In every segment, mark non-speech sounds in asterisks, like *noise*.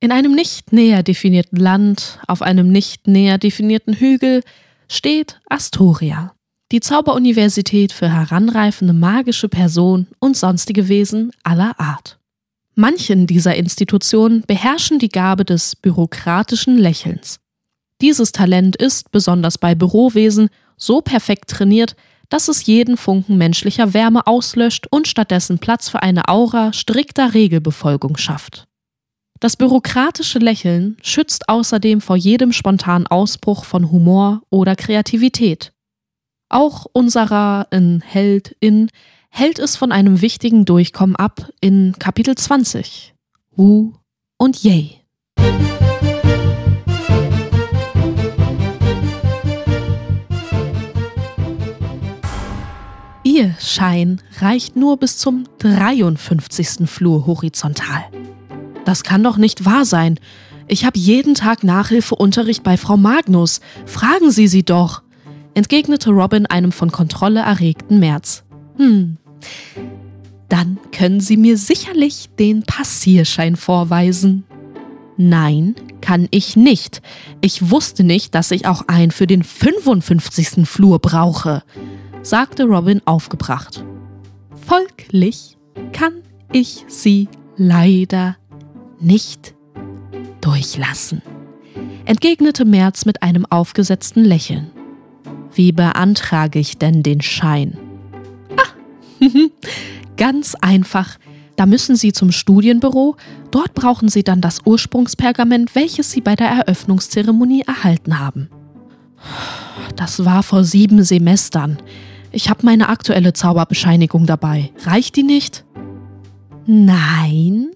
In einem nicht näher definierten Land, auf einem nicht näher definierten Hügel, steht Astoria, die Zauberuniversität für heranreifende magische Personen und sonstige Wesen aller Art. Manchen dieser Institutionen beherrschen die Gabe des bürokratischen Lächelns. Dieses Talent ist, besonders bei Bürowesen, so perfekt trainiert, dass es jeden Funken menschlicher Wärme auslöscht und stattdessen Platz für eine Aura strikter Regelbefolgung schafft. Das bürokratische Lächeln schützt außerdem vor jedem spontanen Ausbruch von Humor oder Kreativität. Auch unserer in Heldin hält es von einem wichtigen Durchkommen ab in Kapitel 20. Wu und Yay. Ihr Schein reicht nur bis zum 53. Flur horizontal. Das kann doch nicht wahr sein. Ich habe jeden Tag Nachhilfeunterricht bei Frau Magnus. Fragen Sie sie doch, entgegnete Robin einem von Kontrolle erregten März. Hm. Dann können Sie mir sicherlich den Passierschein vorweisen. Nein, kann ich nicht. Ich wusste nicht, dass ich auch einen für den 55. Flur brauche, sagte Robin aufgebracht. Folglich kann ich Sie leider nicht durchlassen, entgegnete Merz mit einem aufgesetzten Lächeln. Wie beantrage ich denn den Schein? Ah, *laughs* ganz einfach. Da müssen Sie zum Studienbüro, dort brauchen Sie dann das Ursprungspergament, welches Sie bei der Eröffnungszeremonie erhalten haben. Das war vor sieben Semestern. Ich habe meine aktuelle Zauberbescheinigung dabei. Reicht die nicht? Nein,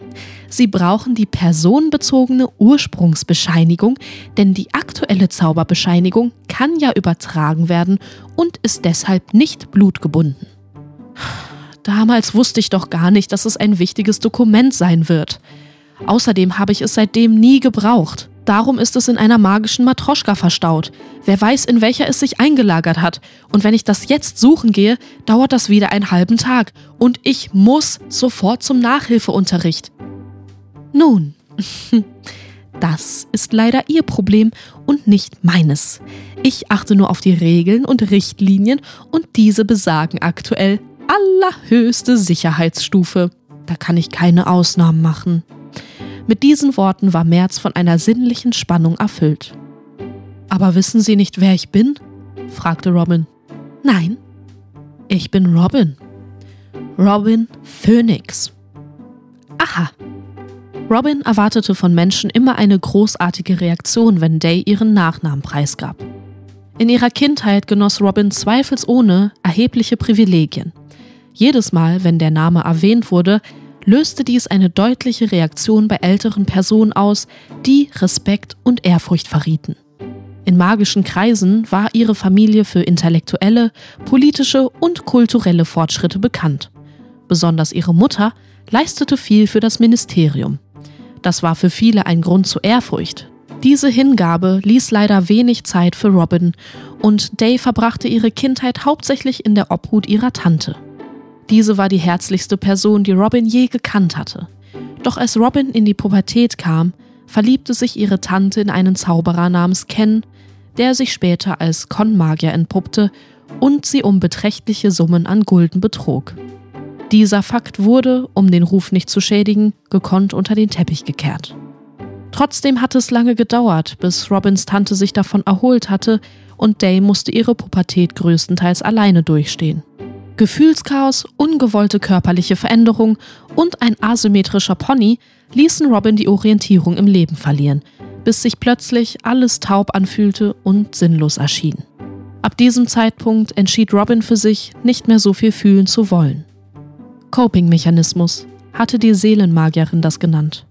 Sie brauchen die personenbezogene Ursprungsbescheinigung, denn die aktuelle Zauberbescheinigung kann ja übertragen werden und ist deshalb nicht blutgebunden. Damals wusste ich doch gar nicht, dass es ein wichtiges Dokument sein wird. Außerdem habe ich es seitdem nie gebraucht. Darum ist es in einer magischen Matroschka verstaut. Wer weiß, in welcher es sich eingelagert hat. Und wenn ich das jetzt suchen gehe, dauert das wieder einen halben Tag. Und ich muss sofort zum Nachhilfeunterricht. Nun, *laughs* das ist leider Ihr Problem und nicht meines. Ich achte nur auf die Regeln und Richtlinien und diese besagen aktuell allerhöchste Sicherheitsstufe. Da kann ich keine Ausnahmen machen. Mit diesen Worten war Merz von einer sinnlichen Spannung erfüllt. Aber wissen Sie nicht, wer ich bin? fragte Robin. Nein, ich bin Robin. Robin Phoenix. Aha, Robin erwartete von Menschen immer eine großartige Reaktion, wenn Day ihren Nachnamen preisgab. In ihrer Kindheit genoss Robin zweifelsohne erhebliche Privilegien. Jedes Mal, wenn der Name erwähnt wurde, löste dies eine deutliche Reaktion bei älteren Personen aus, die Respekt und Ehrfurcht verrieten. In magischen Kreisen war ihre Familie für intellektuelle, politische und kulturelle Fortschritte bekannt. Besonders ihre Mutter leistete viel für das Ministerium. Das war für viele ein Grund zur Ehrfurcht. Diese Hingabe ließ leider wenig Zeit für Robin und Day verbrachte ihre Kindheit hauptsächlich in der Obhut ihrer Tante. Diese war die herzlichste Person, die Robin je gekannt hatte. Doch als Robin in die Pubertät kam, verliebte sich ihre Tante in einen Zauberer namens Ken, der sich später als Konmagier entpuppte und sie um beträchtliche Summen an Gulden betrog. Dieser Fakt wurde, um den Ruf nicht zu schädigen, gekonnt unter den Teppich gekehrt. Trotzdem hatte es lange gedauert, bis Robins Tante sich davon erholt hatte und Day musste ihre Pubertät größtenteils alleine durchstehen. Gefühlschaos, ungewollte körperliche Veränderung und ein asymmetrischer Pony ließen Robin die Orientierung im Leben verlieren, bis sich plötzlich alles taub anfühlte und sinnlos erschien. Ab diesem Zeitpunkt entschied Robin für sich, nicht mehr so viel fühlen zu wollen. Coping-Mechanismus, hatte die Seelenmagierin das genannt.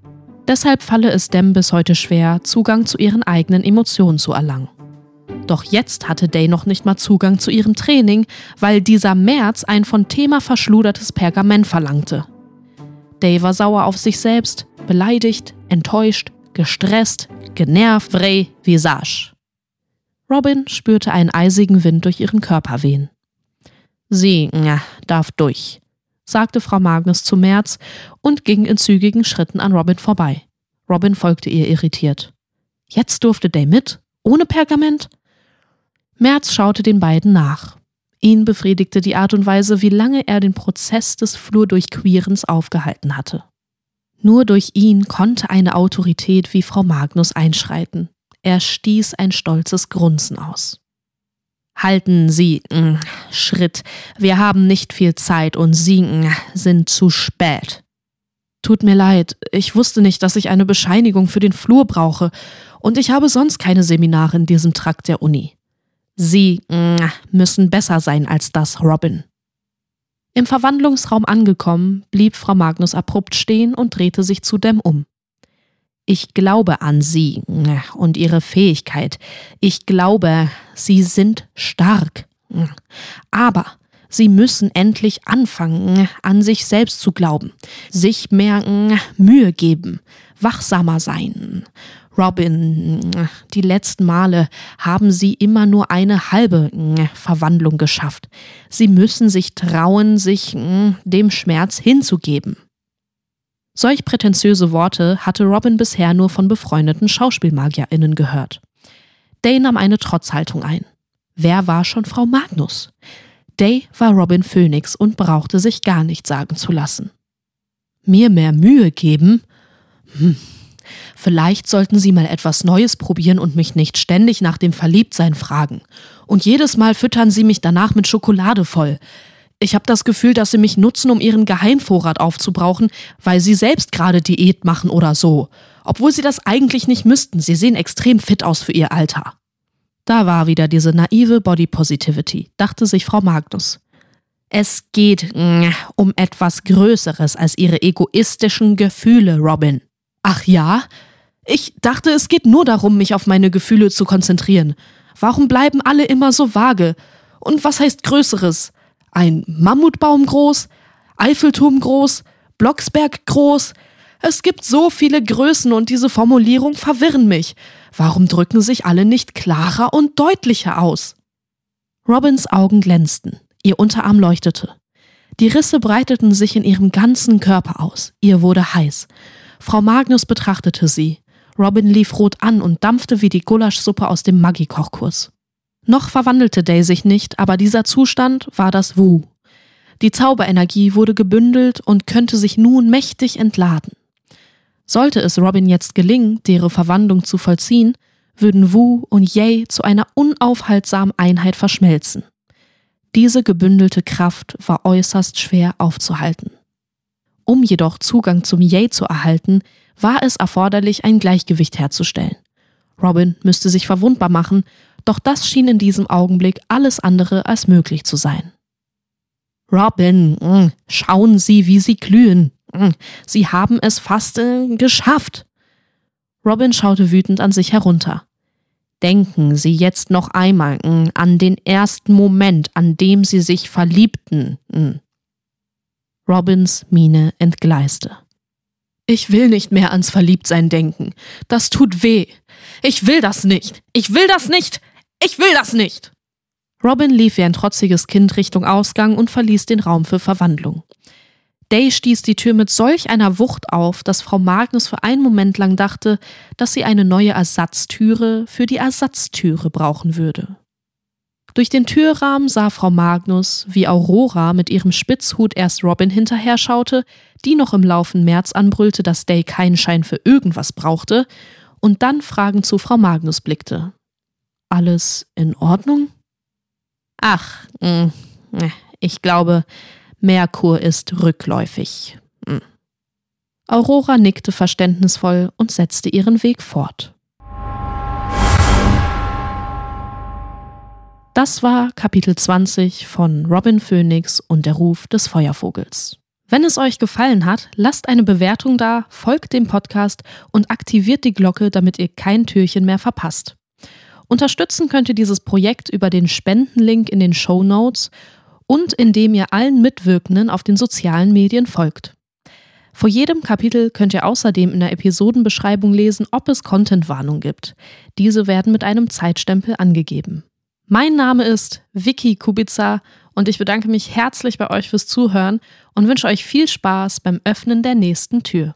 Deshalb falle es Dem bis heute schwer, Zugang zu ihren eigenen Emotionen zu erlangen. Doch jetzt hatte Day noch nicht mal Zugang zu ihrem Training, weil dieser März ein von Thema verschludertes Pergament verlangte. Day war sauer auf sich selbst, beleidigt, enttäuscht, gestresst, genervt, vrei, visage. Robin spürte einen eisigen Wind durch ihren Körper wehen. Sie ja, darf durch, sagte Frau Magnus zu Merz und ging in zügigen Schritten an Robin vorbei. Robin folgte ihr irritiert. Jetzt durfte Day mit? Ohne Pergament? Merz schaute den beiden nach. Ihn befriedigte die Art und Weise, wie lange er den Prozess des Flurdurchquierens aufgehalten hatte. Nur durch ihn konnte eine Autorität wie Frau Magnus einschreiten. Er stieß ein stolzes Grunzen aus. Halten Sie mh, Schritt. Wir haben nicht viel Zeit und Sie mh, sind zu spät. Tut mir leid, ich wusste nicht, dass ich eine Bescheinigung für den Flur brauche, und ich habe sonst keine Seminare in diesem Trakt der Uni. Sie mh, mm, müssen besser sein als das, Robin. Im Verwandlungsraum angekommen, blieb Frau Magnus abrupt stehen und drehte sich zu Dem um. Ich glaube an Sie und Ihre Fähigkeit. Ich glaube, Sie sind stark. Aber Sie müssen endlich anfangen, an sich selbst zu glauben, sich mehr Mühe geben, wachsamer sein. Robin, die letzten Male haben Sie immer nur eine halbe Verwandlung geschafft. Sie müssen sich trauen, sich dem Schmerz hinzugeben. Solch prätentiöse Worte hatte Robin bisher nur von befreundeten SchauspielmagierInnen gehört. Day nahm eine Trotzhaltung ein. Wer war schon Frau Magnus? Day war Robin Phoenix und brauchte sich gar nicht sagen zu lassen. Mir mehr Mühe geben? Hm. Vielleicht sollten Sie mal etwas Neues probieren und mich nicht ständig nach dem Verliebtsein fragen. Und jedes Mal füttern Sie mich danach mit Schokolade voll. Ich habe das Gefühl, dass sie mich nutzen, um ihren Geheimvorrat aufzubrauchen, weil sie selbst gerade Diät machen oder so. Obwohl sie das eigentlich nicht müssten. Sie sehen extrem fit aus für ihr Alter. Da war wieder diese naive Body Positivity, dachte sich Frau Magnus. Es geht mm, um etwas Größeres als ihre egoistischen Gefühle, Robin. Ach ja? Ich dachte, es geht nur darum, mich auf meine Gefühle zu konzentrieren. Warum bleiben alle immer so vage? Und was heißt Größeres? Ein Mammutbaum groß, Eiffelturm groß, Blocksberg groß. Es gibt so viele Größen und diese Formulierung verwirren mich. Warum drücken sich alle nicht klarer und deutlicher aus? Robins Augen glänzten, ihr Unterarm leuchtete. Die Risse breiteten sich in ihrem ganzen Körper aus. Ihr wurde heiß. Frau Magnus betrachtete sie. Robin lief rot an und dampfte wie die Gulaschsuppe aus dem Maggi-Kochkurs. Noch verwandelte Day sich nicht, aber dieser Zustand war das Wu. Die Zauberenergie wurde gebündelt und könnte sich nun mächtig entladen. Sollte es Robin jetzt gelingen, deren Verwandlung zu vollziehen, würden Wu und Yay zu einer unaufhaltsamen Einheit verschmelzen. Diese gebündelte Kraft war äußerst schwer aufzuhalten. Um jedoch Zugang zum Yay zu erhalten, war es erforderlich, ein Gleichgewicht herzustellen. Robin müsste sich verwundbar machen doch das schien in diesem Augenblick alles andere als möglich zu sein. Robin, mm, schauen Sie, wie Sie glühen. Mm, Sie haben es fast äh, geschafft. Robin schaute wütend an sich herunter. Denken Sie jetzt noch einmal mm, an den ersten Moment, an dem Sie sich verliebten. Robins Miene entgleiste. Ich will nicht mehr ans Verliebtsein denken. Das tut weh. Ich will das nicht. Ich will das nicht. Ich will das nicht! Robin lief wie ein trotziges Kind Richtung Ausgang und verließ den Raum für Verwandlung. Day stieß die Tür mit solch einer Wucht auf, dass Frau Magnus für einen Moment lang dachte, dass sie eine neue Ersatztüre für die Ersatztüre brauchen würde. Durch den Türrahmen sah Frau Magnus, wie Aurora mit ihrem Spitzhut erst Robin hinterher schaute, die noch im Laufen März anbrüllte, dass Day keinen Schein für irgendwas brauchte, und dann fragend zu Frau Magnus blickte alles in Ordnung? Ach, mh, hm, ich glaube, Merkur ist rückläufig. Mh. Hm. Aurora nickte verständnisvoll und setzte ihren Weg fort. Das war Kapitel 20 von Robin Phoenix und der Ruf des Feuervogels. Wenn es euch gefallen hat, lasst eine Bewertung da, folgt dem Podcast und aktiviert die Glocke, damit ihr kein Türchen mehr verpasst. Unterstützen könnt ihr dieses Projekt über den Spendenlink in den Show Notes und indem ihr allen Mitwirkenden auf den sozialen Medien folgt. Vor jedem Kapitel könnt ihr außerdem in der Episodenbeschreibung lesen, ob es Contentwarnung gibt. Diese werden mit einem Zeitstempel angegeben. Mein Name ist Vicky Kubica und ich bedanke mich herzlich bei euch fürs Zuhören und wünsche euch viel Spaß beim Öffnen der nächsten Tür.